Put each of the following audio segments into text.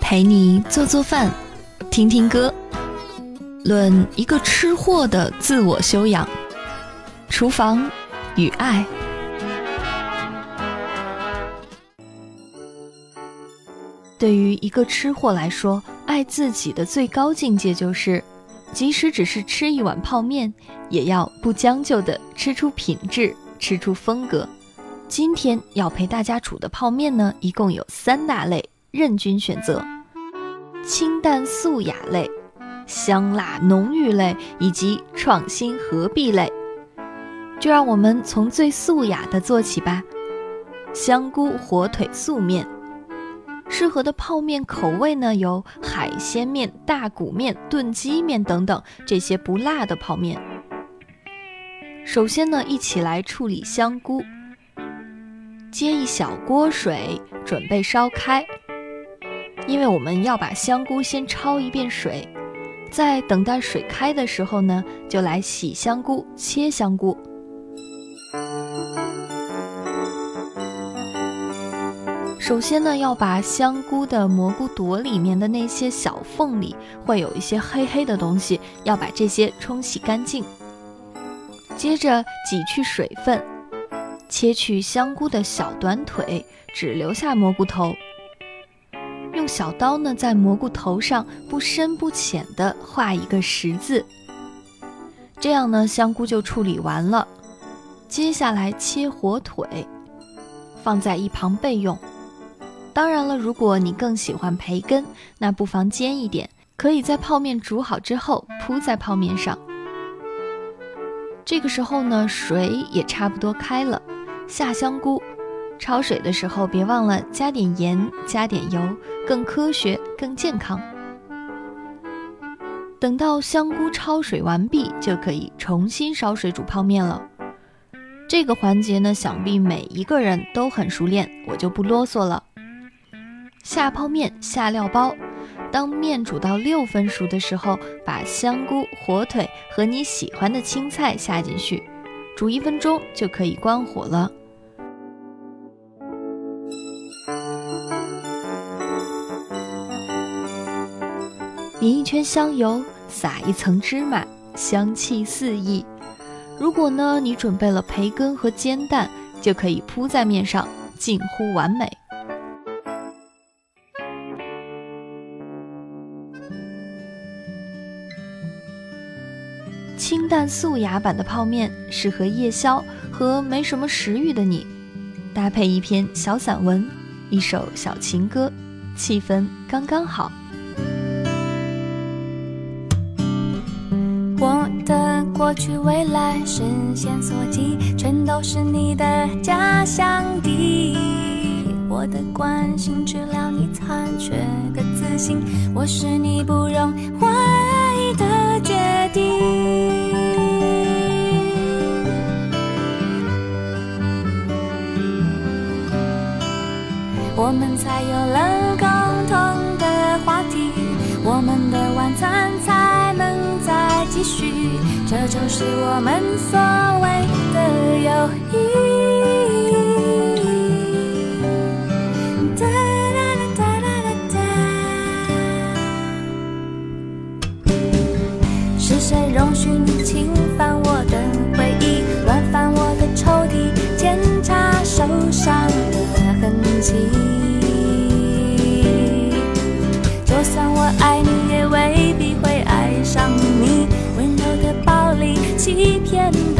陪你做做饭，听听歌，论一个吃货的自我修养。厨房与爱。对于一个吃货来说，爱自己的最高境界就是，即使只是吃一碗泡面，也要不将就的吃出品质，吃出风格。今天要陪大家煮的泡面呢，一共有三大类，任君选择：清淡素雅类、香辣浓郁类以及创新合璧类。就让我们从最素雅的做起吧，香菇火腿素面。适合的泡面口味呢，有海鲜面、大骨面、炖鸡面等等这些不辣的泡面。首先呢，一起来处理香菇。接一小锅水，准备烧开。因为我们要把香菇先焯一遍水，在等待水开的时候呢，就来洗香菇、切香菇。首先呢，要把香菇的蘑菇朵里面的那些小缝里会有一些黑黑的东西，要把这些冲洗干净。接着挤去水分，切去香菇的小短腿，只留下蘑菇头。小刀呢，在蘑菇头上不深不浅的画一个十字。这样呢，香菇就处理完了。接下来切火腿，放在一旁备用。当然了，如果你更喜欢培根，那不妨煎一点，可以在泡面煮好之后铺在泡面上。这个时候呢，水也差不多开了，下香菇。焯水的时候别忘了加点盐，加点油，更科学、更健康。等到香菇焯水完毕，就可以重新烧水煮泡面了。这个环节呢，想必每一个人都很熟练，我就不啰嗦了。下泡面，下料包。当面煮到六分熟的时候，把香菇、火腿和你喜欢的青菜下进去，煮一分钟就可以关火了。淋一圈香油，撒一层芝麻，香气四溢。如果呢，你准备了培根和煎蛋，就可以铺在面上，近乎完美。清淡素雅版的泡面适合夜宵和没什么食欲的你，搭配一篇小散文，一首小情歌，气氛刚刚好。过去未来，视线所及，全都是你的家乡地。我的关心，治疗你残缺的自信，我是你不容怀疑的决定。我们才有了是我们所谓的友谊。and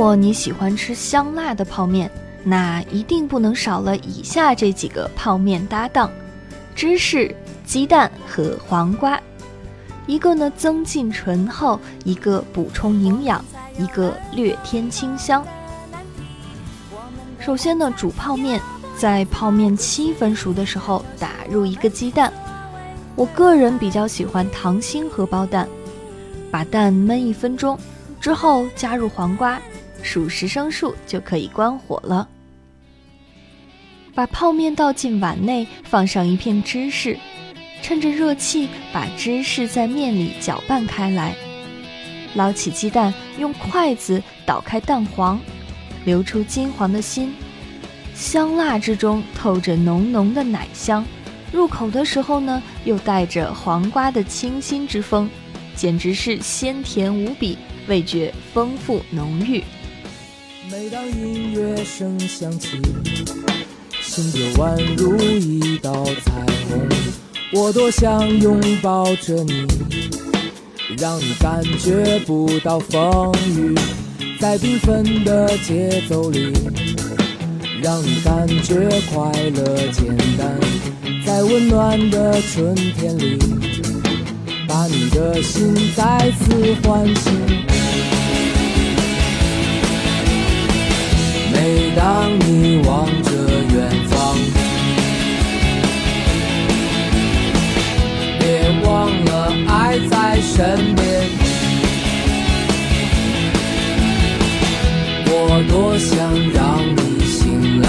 如果你喜欢吃香辣的泡面，那一定不能少了以下这几个泡面搭档：芝士、鸡蛋和黄瓜。一个呢增进醇厚，一个补充营养，一个略添清香。首先呢煮泡面，在泡面七分熟的时候打入一个鸡蛋。我个人比较喜欢溏心荷包蛋，把蛋焖一分钟之后加入黄瓜，数十声数就可以关火了。把泡面倒进碗内，放上一片芝士，趁着热气把芝士在面里搅拌开来。捞起鸡蛋，用筷子捣开蛋黄，流出金黄的心，香辣之中透着浓浓的奶香。入口的时候呢，又带着黄瓜的清新之风，简直是鲜甜无比，味觉丰富浓郁。每当音乐声响起，心就宛如一道彩虹。我多想拥抱着你，让你感觉不到风雨，在缤纷的节奏里，让你感觉快乐简单。在温暖的春天里，把你的心再次唤醒。当你望着远方，别忘了爱在身边。我多想让你醒来。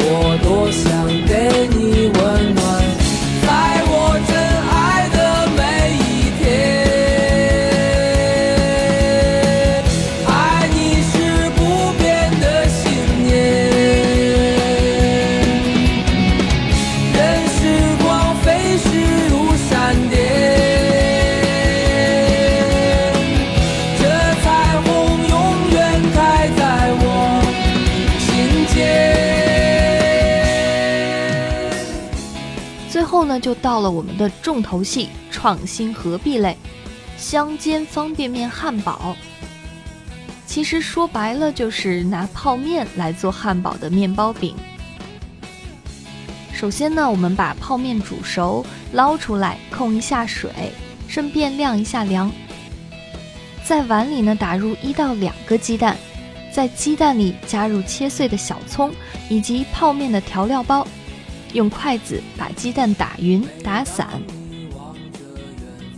我多想给你后呢就到了我们的重头戏——创新合璧类香煎方便面汉堡。其实说白了，就是拿泡面来做汉堡的面包饼。首先呢，我们把泡面煮熟，捞出来，控一下水，顺便晾一下凉。在碗里呢，打入一到两个鸡蛋，在鸡蛋里加入切碎的小葱以及泡面的调料包。用筷子把鸡蛋打匀、打散，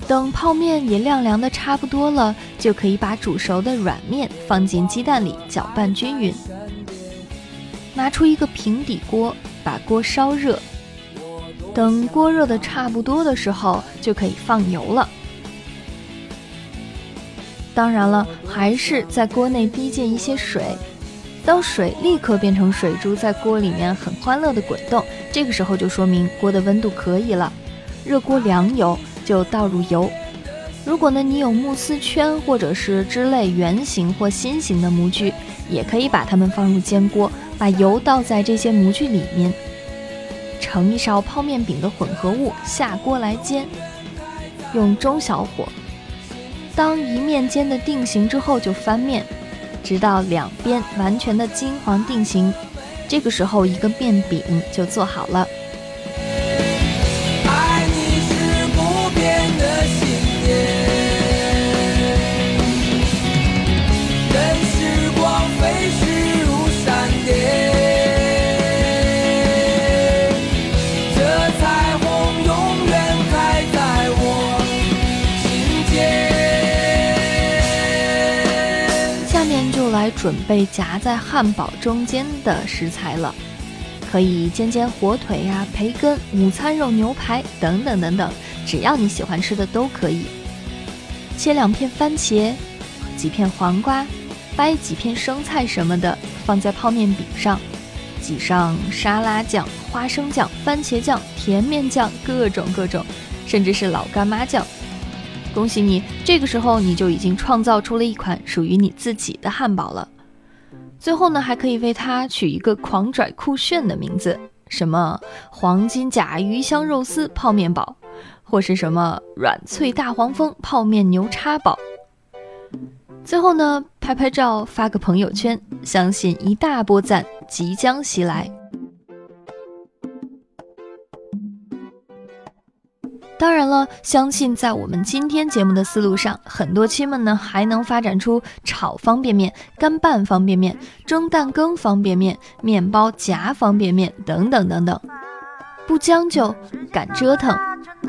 等泡面也晾凉的差不多了，就可以把煮熟的软面放进鸡蛋里搅拌均匀。拿出一个平底锅，把锅烧热。等锅热的差不多的时候，就可以放油了。当然了，还是在锅内滴进一些水。当水立刻变成水珠，在锅里面很欢乐的滚动，这个时候就说明锅的温度可以了。热锅凉油就倒入油。如果呢你有慕斯圈或者是之类圆形或心形的模具，也可以把它们放入煎锅，把油倒在这些模具里面，盛一勺泡面饼的混合物下锅来煎，用中小火。当一面煎的定型之后，就翻面。直到两边完全的金黄定型，这个时候一个面饼就做好了。下面就来准备夹在汉堡中间的食材了，可以煎煎火腿呀、培根、午餐肉、牛排等等等等，只要你喜欢吃的都可以。切两片番茄，几片黄瓜，掰几片生菜什么的，放在泡面饼上，挤上沙拉酱、花生酱、番茄酱、甜面酱，各种各种，甚至是老干妈酱。恭喜你，这个时候你就已经创造出了一款属于你自己的汉堡了。最后呢，还可以为它取一个狂拽酷炫的名字，什么黄金甲鱼香肉丝泡面堡，或是什么软脆大黄蜂泡面牛叉堡。最后呢，拍拍照发个朋友圈，相信一大波赞即将袭来。当然了，相信在我们今天节目的思路上，很多亲们呢还能发展出炒方便面、干拌方便面、蒸蛋羹方便面、面包夹方便面等等等等。不将就，敢折腾，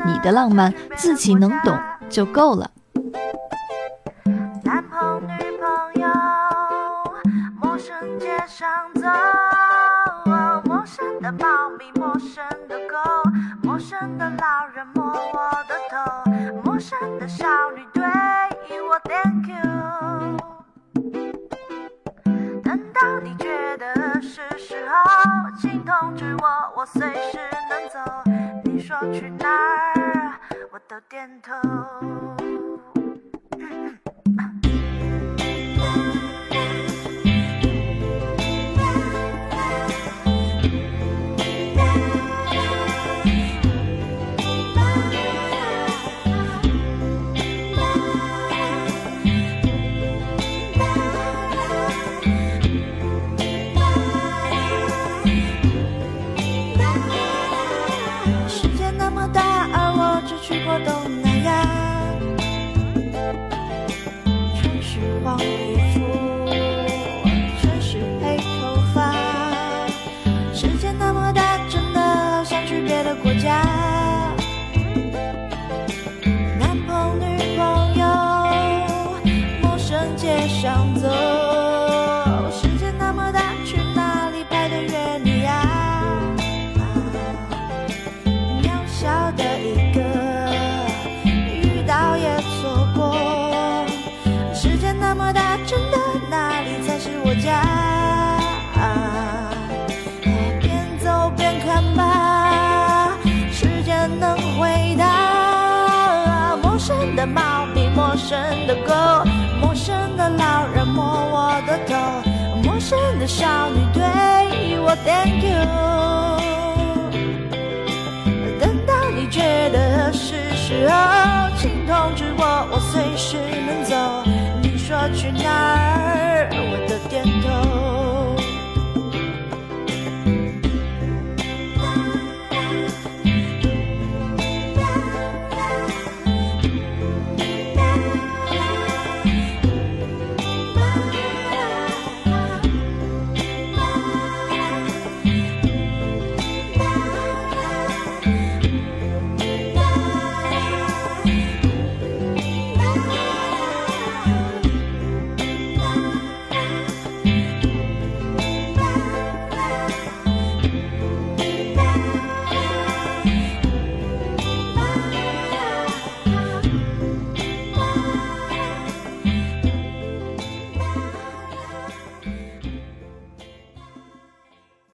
你的浪漫自己能懂就够了。我，随时能走。你说去哪儿，我都点头。的狗，陌生的老人摸我的头，陌生的少女对我 Thank you。等到你觉得是时候，请通知我，我随时能走。你说去哪儿，